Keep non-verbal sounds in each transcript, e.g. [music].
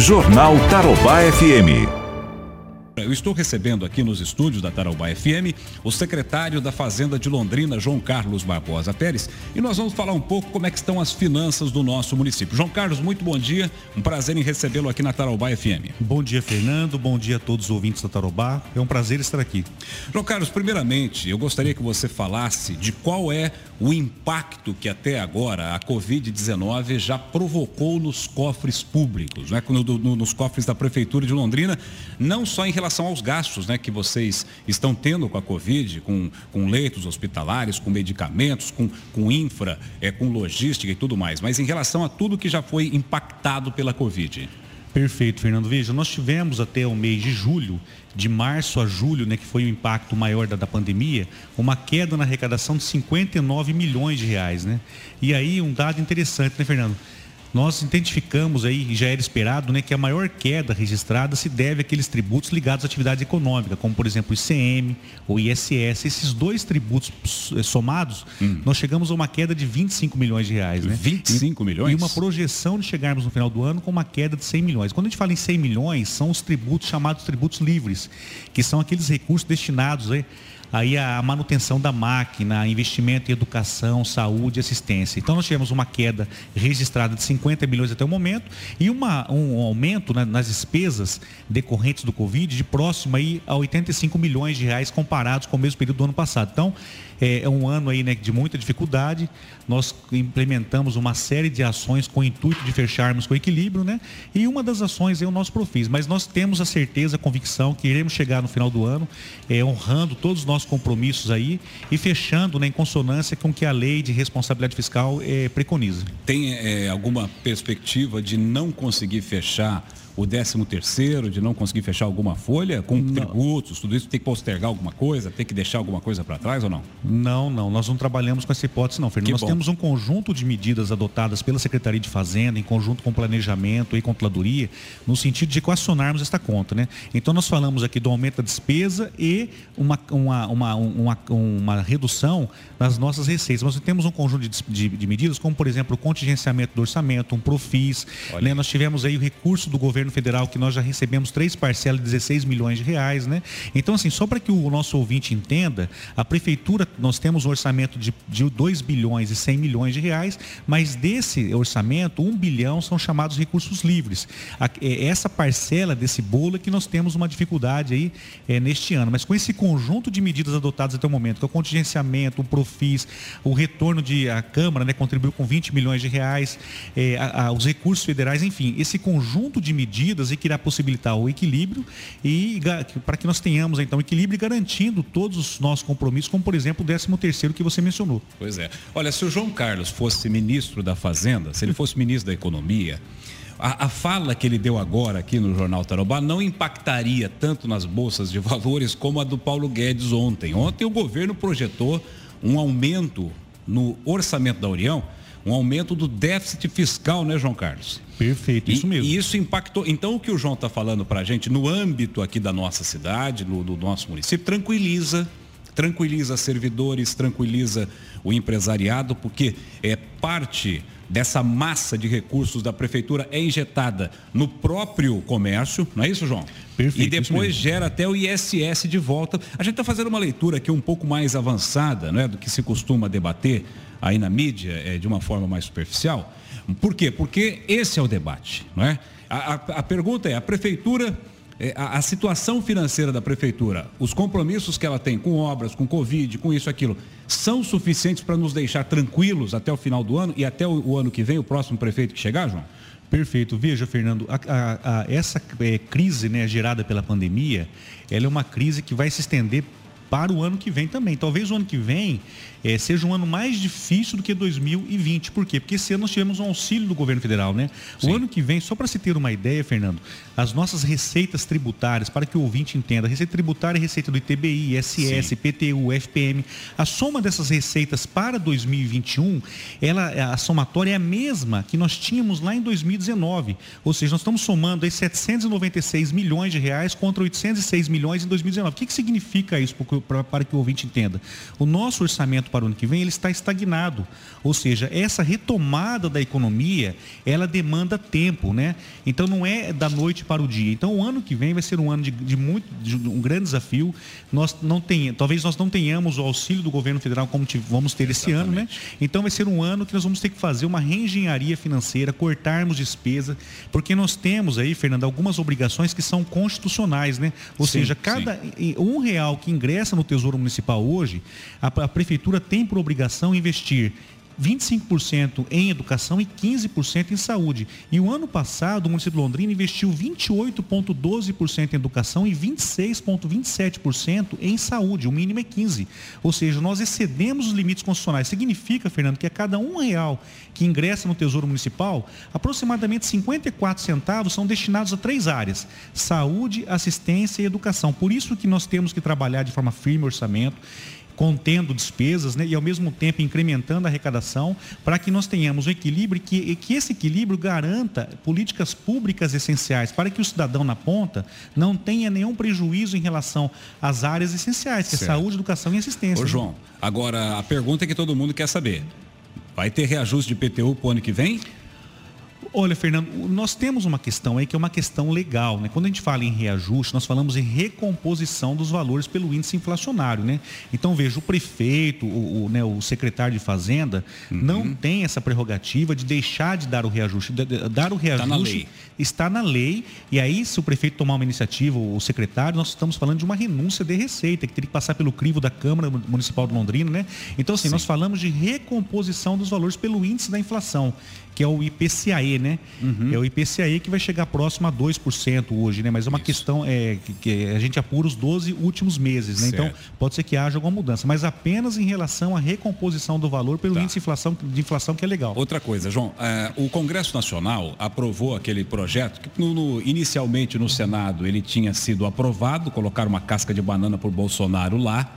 Jornal Tarobá FM. Eu estou recebendo aqui nos estúdios da Tarobá FM o secretário da Fazenda de Londrina, João Carlos Barbosa Pérez, e nós vamos falar um pouco como é que estão as finanças do nosso município. João Carlos, muito bom dia, um prazer em recebê-lo aqui na Tarobá FM. Bom dia, Fernando, bom dia a todos os ouvintes da Tarobá, é um prazer estar aqui. João Carlos, primeiramente, eu gostaria que você falasse de qual é o impacto que até agora a Covid-19 já provocou nos cofres públicos, né? No, no, nos cofres da Prefeitura de Londrina, não só em relação aos gastos né, que vocês estão tendo com a Covid, com, com leitos hospitalares, com medicamentos, com, com infra, é, com logística e tudo mais, mas em relação a tudo que já foi impactado pela Covid. Perfeito, Fernando. Veja, nós tivemos até o mês de julho, de março a julho, né, que foi o impacto maior da, da pandemia, uma queda na arrecadação de 59 milhões de reais, né? E aí um dado interessante, né, Fernando? Nós identificamos aí, e já era esperado, né, que a maior queda registrada se deve àqueles tributos ligados à atividade econômica, como por exemplo o ICM, o ISS. Esses dois tributos eh, somados, hum. nós chegamos a uma queda de 25 milhões de reais. Né? 25 e, milhões? E uma projeção de chegarmos no final do ano com uma queda de 100 milhões. Quando a gente fala em 100 milhões, são os tributos chamados tributos livres, que são aqueles recursos destinados né, aí a manutenção da máquina, investimento em educação, saúde, assistência. Então nós tivemos uma queda registrada de 50 milhões até o momento e uma, um aumento né, nas despesas decorrentes do Covid de próximo aí a 85 milhões de reais comparados com o mesmo período do ano passado. Então, é, é um ano aí né, de muita dificuldade. Nós implementamos uma série de ações com o intuito de fecharmos com equilíbrio, né? E uma das ações é o nosso Profis. Mas nós temos a certeza, a convicção que iremos chegar no final do ano é, honrando todos os nossos compromissos aí e fechando né, em consonância com o que a lei de responsabilidade fiscal é, preconiza. Tem é, alguma perspectiva de não conseguir fechar o 13 terceiro, de não conseguir fechar alguma folha com não. tributos, tudo isso tem que postergar alguma coisa, tem que deixar alguma coisa para trás ou não? Não, não, nós não trabalhamos com essa hipótese não, Fernando. Que nós bom. temos um conjunto de medidas adotadas pela Secretaria de Fazenda, em conjunto com planejamento e controladoria, no sentido de equacionarmos esta conta, né? Então nós falamos aqui do aumento da despesa e uma, uma, uma, uma, uma redução nas nossas receitas. Nós temos um conjunto de, de, de medidas, como por exemplo o contingenciamento do orçamento, um profis, né? nós tivemos aí o recurso do governo governo federal que nós já recebemos três parcelas de 16 milhões de reais, né? Então, assim, só para que o nosso ouvinte entenda, a prefeitura, nós temos um orçamento de, de 2 bilhões e 100 milhões de reais, mas desse orçamento, 1 bilhão são chamados recursos livres. A, é, essa parcela desse bolo é que nós temos uma dificuldade aí é, neste ano. Mas com esse conjunto de medidas adotadas até o momento, que é o contingenciamento, o Profis, o retorno de a Câmara, né, contribuiu com 20 milhões de reais, é, a, a, os recursos federais, enfim, esse conjunto de medidas medidas e que irá possibilitar o equilíbrio e para que nós tenhamos então equilíbrio garantindo todos os nossos compromissos, como por exemplo o 13 terceiro que você mencionou. Pois é. Olha, se o João Carlos fosse ministro da Fazenda, se ele fosse [laughs] ministro da Economia, a, a, fala que ele deu agora aqui no Jornal Tarobá não impactaria tanto nas bolsas de valores como a do Paulo Guedes ontem. Ontem o governo projetou um aumento no orçamento da União um aumento do déficit fiscal, né, João Carlos? Perfeito, isso mesmo. E isso impactou. Então, o que o João está falando para a gente, no âmbito aqui da nossa cidade, no, do nosso município, tranquiliza tranquiliza servidores, tranquiliza o empresariado, porque é parte dessa massa de recursos da prefeitura é injetada no próprio comércio, não é isso, João? Perfeito. E depois gera até o ISS de volta. A gente está fazendo uma leitura aqui um pouco mais avançada, não é, do que se costuma debater aí na mídia é, de uma forma mais superficial. Por quê? Porque esse é o debate, não é? A, a, a pergunta é, a prefeitura, a, a, situação financeira da prefeitura, os compromissos que ela tem com obras, com Covid, com isso, aquilo, são suficientes para nos deixar tranquilos até o final do ano e até o, o ano que vem, o próximo prefeito que chegar, João? Perfeito. Veja, Fernando, a, a, essa é, crise né, gerada pela pandemia, ela é uma crise que vai se estender para o ano que vem também. Talvez o ano que vem é, seja um ano mais difícil do que 2020. Por quê? Porque esse ano nós tivemos um auxílio do governo federal, né? Sim. O ano que vem, só para se ter uma ideia, Fernando, as nossas receitas tributárias, para que o ouvinte entenda, a receita tributária é receita do ITBI, ISS, Sim. PTU, FPM, a soma dessas receitas para 2021, ela, a somatória é a mesma que nós tínhamos lá em 2019. Ou seja, nós estamos somando aí 796 milhões de reais contra 806 milhões em 2019. O que, que significa isso para para que o ouvinte entenda. O nosso orçamento para o ano que vem ele está estagnado. Ou seja, essa retomada da economia, ela demanda tempo, né? Então não é da noite para o dia. Então o ano que vem vai ser um ano de, de muito, de um grande desafio. Nós não tem, talvez nós não tenhamos o auxílio do governo federal como vamos ter esse ano, né? Então vai ser um ano que nós vamos ter que fazer uma reengenharia financeira, cortarmos despesa, porque nós temos aí, Fernando, algumas obrigações que são constitucionais, né? Ou sim, seja, cada sim. um real que ingressa no Tesouro Municipal hoje, a, a prefeitura tem por obrigação investir 25% em educação e 15% em saúde. E o ano passado, o município de Londrina investiu 28,12% em educação e 26,27% em saúde. O mínimo é 15%. Ou seja, nós excedemos os limites constitucionais. Significa, Fernando, que a cada um real que ingressa no Tesouro Municipal, aproximadamente 54 centavos são destinados a três áreas: saúde, assistência e educação. Por isso que nós temos que trabalhar de forma firme o orçamento contendo despesas né, e ao mesmo tempo incrementando a arrecadação para que nós tenhamos um equilíbrio e que, que esse equilíbrio garanta políticas públicas essenciais para que o cidadão na ponta não tenha nenhum prejuízo em relação às áreas essenciais, que é saúde, educação e assistência. Ô, né? João, agora a pergunta é que todo mundo quer saber. Vai ter reajuste de PTU para o ano que vem? Olha, Fernando, nós temos uma questão aí que é uma questão legal, né? Quando a gente fala em reajuste, nós falamos em recomposição dos valores pelo índice inflacionário, né? Então, veja, o prefeito, o, o, né, o secretário de Fazenda, uhum. não tem essa prerrogativa de deixar de dar o reajuste. Dar o reajuste está na lei. Está na lei e aí, se o prefeito tomar uma iniciativa, o secretário, nós estamos falando de uma renúncia de receita, que teria que passar pelo crivo da Câmara Municipal de Londrina, né? Então, assim, Sim. nós falamos de recomposição dos valores pelo índice da inflação que é o IPCAE, né? Uhum. É o IPCAE que vai chegar próximo a 2% hoje, né? Mas é uma Isso. questão é, que, que, a gente apura os 12 últimos meses, né? Então, pode ser que haja alguma mudança, mas apenas em relação à recomposição do valor pelo tá. índice de inflação, de inflação, que é legal. Outra coisa, João, é, o Congresso Nacional aprovou aquele projeto que no, no, inicialmente no Senado ele tinha sido aprovado, colocar uma casca de banana por Bolsonaro lá,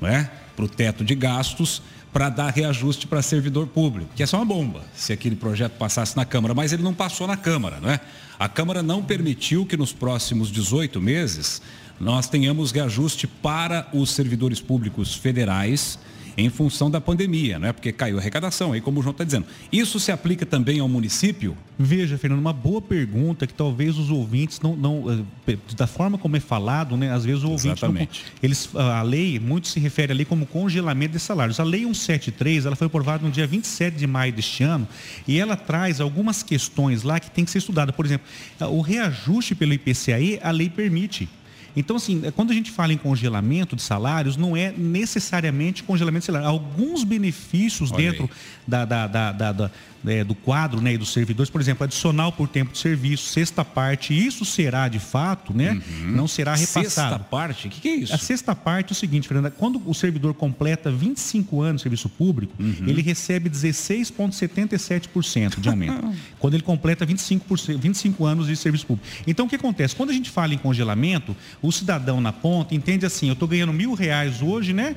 não é? Para o teto de gastos para dar reajuste para servidor público, que é só uma bomba, se aquele projeto passasse na Câmara, mas ele não passou na Câmara, não é? A Câmara não permitiu que nos próximos 18 meses nós tenhamos reajuste para os servidores públicos federais em função da pandemia, não é? Porque caiu a arrecadação, aí como o João está dizendo. Isso se aplica também ao município? Veja, Fernando, uma boa pergunta que talvez os ouvintes não, não eh, da forma como é falado, né? Às vezes o ouvinte Exatamente. não, eles a lei muito se refere ali como congelamento de salários. A lei 173, ela foi aprovada no dia 27 de maio deste ano e ela traz algumas questões lá que tem que ser estudada. Por exemplo, o reajuste pelo IPCAE, a lei permite. Então, assim, quando a gente fala em congelamento de salários, não é necessariamente congelamento de salário. Alguns benefícios Olha dentro da, da, da, da, é, do quadro né, e dos servidores, por exemplo, adicional por tempo de serviço, sexta parte, isso será de fato, né? Uhum. Não será repassado. Sexta parte? O que, que, é isso? A sexta parte é o seguinte, Fernanda, quando o servidor completa 25 anos de serviço público, uhum. ele recebe 16,77% de aumento. quando ele completa 25, 25 anos de serviço público. Então, o que acontece? Quando a gente fala em congelamento, o cidadão na ponta entende assim, eu estou ganhando mil reais hoje, né?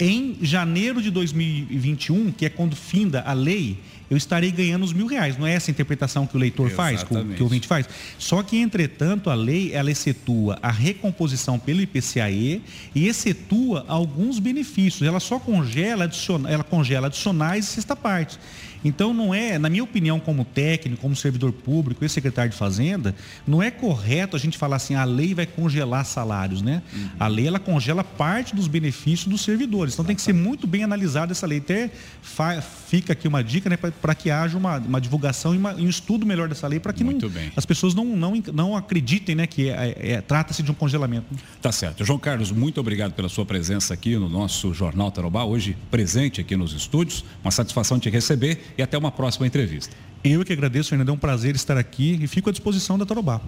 Em janeiro de 2021, que é quando finda a lei, eu estarei ganhando os mil reais. Não é essa a interpretação que o leitor Exatamente. faz, que o ouvinte faz? Só que, entretanto, a lei, ela excetua a recomposição pelo IPCAE e excetua alguns benefícios. Ela só congela, adiciona, ela congela adicionais e sexta parte. Então, não é, na minha opinião, como técnico, como servidor público e secretário de Fazenda, não é correto a gente falar assim, a lei vai congelar salários, né? Uhum. A lei, ela congela parte dos benefícios dos servidores. Então, tem que ser muito bem analisada essa lei. Até fica aqui uma dica, né, para que haja uma, uma divulgação e, uma, e, um estudo melhor dessa lei, para que não, as pessoas não, não, não acreditem, né, que é, é, trata-se de um congelamento. Tá certo. João Carlos, muito obrigado pela sua presença aqui no nosso Jornal Tarobá, hoje presente aqui nos estúdios. Uma satisfação te receber e até uma próxima entrevista. Eu que agradeço, Fernando. É um prazer estar aqui e fico à disposição da Tarobá.